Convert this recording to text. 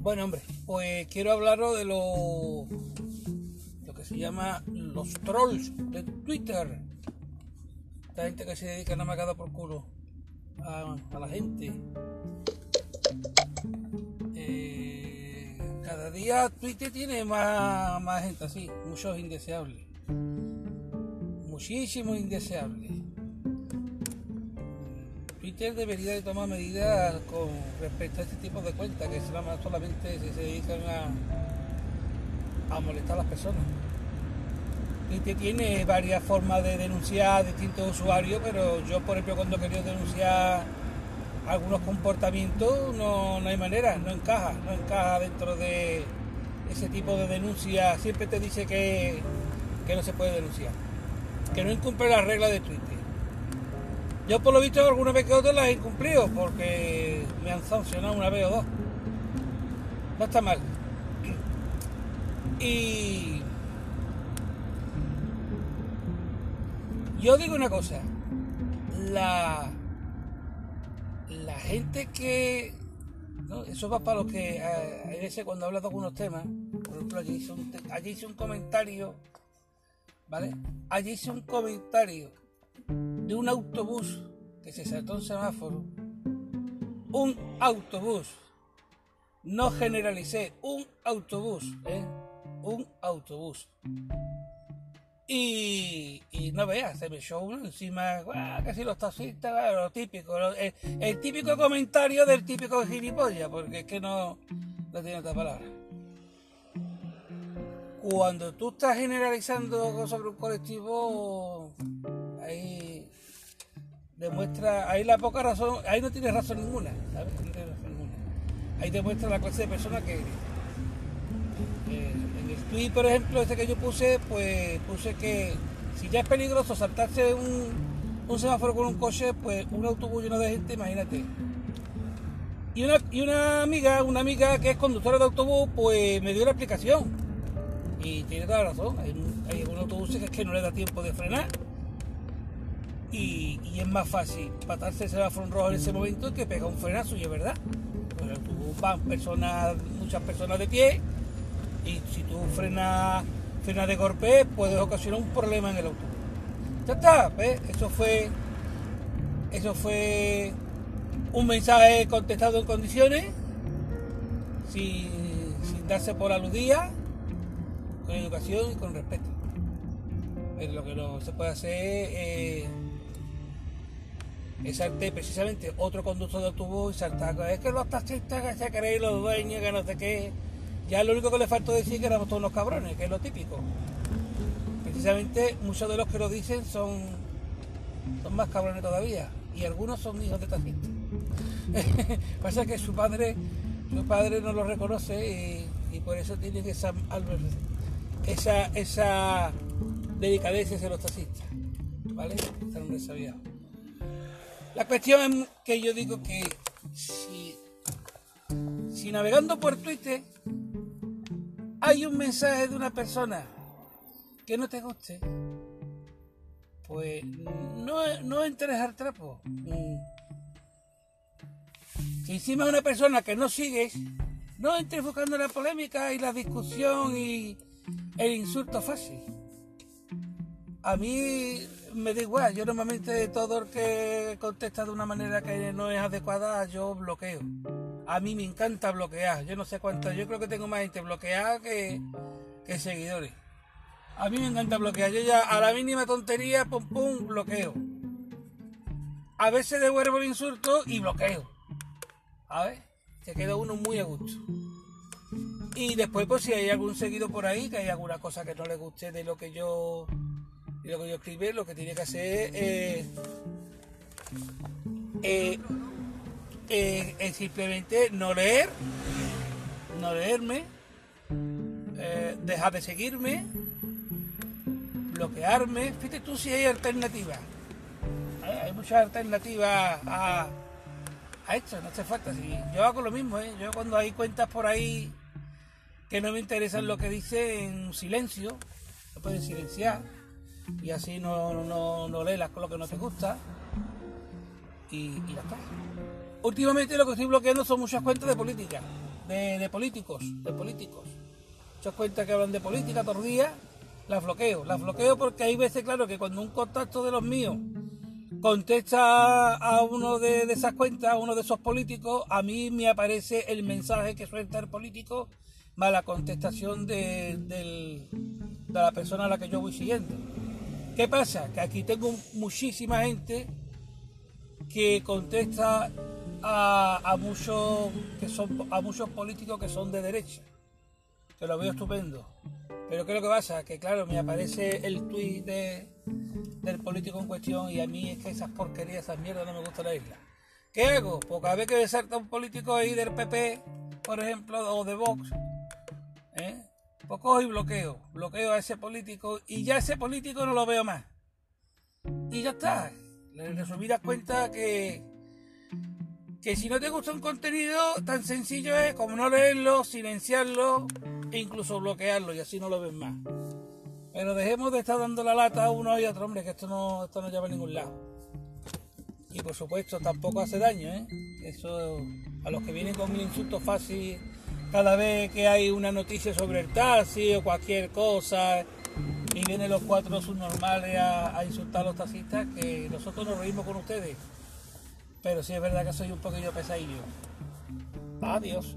Bueno, hombre, pues quiero hablaros de lo, lo que se llama los trolls de Twitter. Esta gente que se dedica a nada por culo a, la gente. Eh, cada día Twitter tiene más, más gente así, muchos indeseables. Muchísimos indeseables. Twitter debería de tomar medidas con respecto a este tipo de cuentas que solamente se dedican a, molestar a las personas. Twitter tiene varias formas de denunciar a distintos usuarios, pero yo, por ejemplo, cuando quería denunciar algunos comportamientos, no, hay manera, no encaja, no encaja dentro de ese tipo de denuncia. Siempre te dice que, que no se puede denunciar, que no incumple las reglas de Twitter. Yo por lo visto alguna vez que otra las he incumplido porque me han sancionado una vez o dos. No está mal. Y yo digo una cosa, la, la gente que, eso va para los que eh, a, veces cuando hablas de algunos temas, por ejemplo allí hice un, allí hice un comentario, ¿vale? Allí hice un comentario de un autobús que se saltó un semáforo. Un autobús. No generalicé, un autobús, ¿eh? Un autobús. Y, y no veas, se me echó uno encima, casi los taxistas, lo típico, el, típico comentario del típico gilipollas, porque es que no, no tiene otra palabra. Cuando tú estás generalizando sobre un colectivo, ahí demuestra, ahí la poca razón, ahí no tiene razón ninguna, ¿sabes? No tiene razón ninguna. Ahí demuestra la clase de persona que en el tweet, por ejemplo, ese que yo puse, pues puse que si ya es peligroso saltarse un, un semáforo con un coche, pues un autobús lleno de gente, imagínate. Y una, y una amiga, una amiga que es conductora de autobús, pues me dio la explicación y tiene toda la razón. Hay, hay algunos autobuses que es que no le da tiempo de frenar. Y, es más fácil patarse el semáforo rojo en ese momento que pega un frenazo, y es verdad. El autobús van personas, muchas personas de pie, y si tú frenas, frenas de golpe, puedes ocasionar un problema en el autobús. Ya está, ¿ves? Eso fue. Eso fue un mensaje contestado en condiciones, sin, darse por aludida con educación y con respeto. Pero lo que no se puede hacer es saltar precisamente otro conductor de autobús y saltar. Es que los taxistas que se creen los dueños, que no sé qué. Ya lo único que le faltó decir que éramos todos unos cabrones, que es lo típico. Precisamente muchos de los que lo dicen son, son más cabrones todavía. Y algunos son hijos de taxistas. Pasa que su padre, su padre no lo reconoce y, por eso tiene que ser esa, esa delicadeza de los taxistas. ¿Vale? La cuestión es que yo digo que si, navegando por Twitter hay un mensaje de una persona que no te guste, pues no, no entres al trapo. Si encima una persona que no sigues, no entres buscando la polémica y la discusión y, el insulto fácil. A mí me da igual, yo normalmente todo el que contesta de una manera que no es adecuada, yo bloqueo. A mí me encanta bloquear, yo no sé cuánto, yo creo que tengo más gente bloqueada que, que seguidores. A mí me encanta bloquear, yo ya a la mínima tontería, pum pum, bloqueo. A veces devuelvo el insulto y bloqueo. A ver, se queda uno muy a gusto. Y después, pues si hay algún seguido por ahí, que hay alguna cosa que no le guste de lo que yo de lo que yo escribí, lo que tiene que hacer es, eh, eh, simplemente no leer, no leerme, eh, dejar de seguirme, bloquearme. Fíjate tú si hay alternativas. Hay, muchas alternativas a, a esto, no hace falta. Si yo hago lo mismo, yo cuando hay cuentas por ahí que no me interesan lo que dice en silencio, lo pueden silenciar y así no, no, no lees lo que no te gusta y, ya está. Últimamente lo que estoy bloqueando son muchas cuentas de política, de, políticos, de políticos. Os cuenta que hablan de política todos los días, las bloqueo. Las bloqueo porque hay veces, claro, que cuando un contacto de los míos contesta a uno de, esas cuentas, a uno de esos políticos, a mí me aparece el mensaje que suelta el político más la contestación de, de la persona a la que yo voy siguiendo. ¿Qué pasa? Que aquí tengo muchísima gente que contesta a, muchos que son a muchos políticos que son de derecha. Que lo veo estupendo. Pero ¿qué es lo que pasa? Que claro, me aparece el tuit de, del político en cuestión y a mí es que esas porquerías, esas mierdas no me gustan la isla. ¿Qué hago? Porque a ver que salta un político ahí del PP, por ejemplo, o de Vox, ¿eh? Pues cojo y bloqueo. Bloqueo a ese político y ya ese político no lo veo más. Y ya está. En resumidas cuenta que, que si no te gusta un contenido, tan sencillo es como no leerlo, silenciarlo e incluso bloquearlo y así no lo ven más. Pero dejemos de estar dando la lata a uno y a otro, hombre, que esto no, esto no lleva a ningún lado. Y por supuesto tampoco hace daño, ¿eh? Eso a los que vienen con un insulto fácil cada vez que hay una noticia sobre el taxi o cualquier cosa y vienen los cuatro subnormales a, a insultar a los taxistas, que nosotros nos reímos con ustedes. Pero sí es verdad que soy un poquillo pesadillo. Adiós.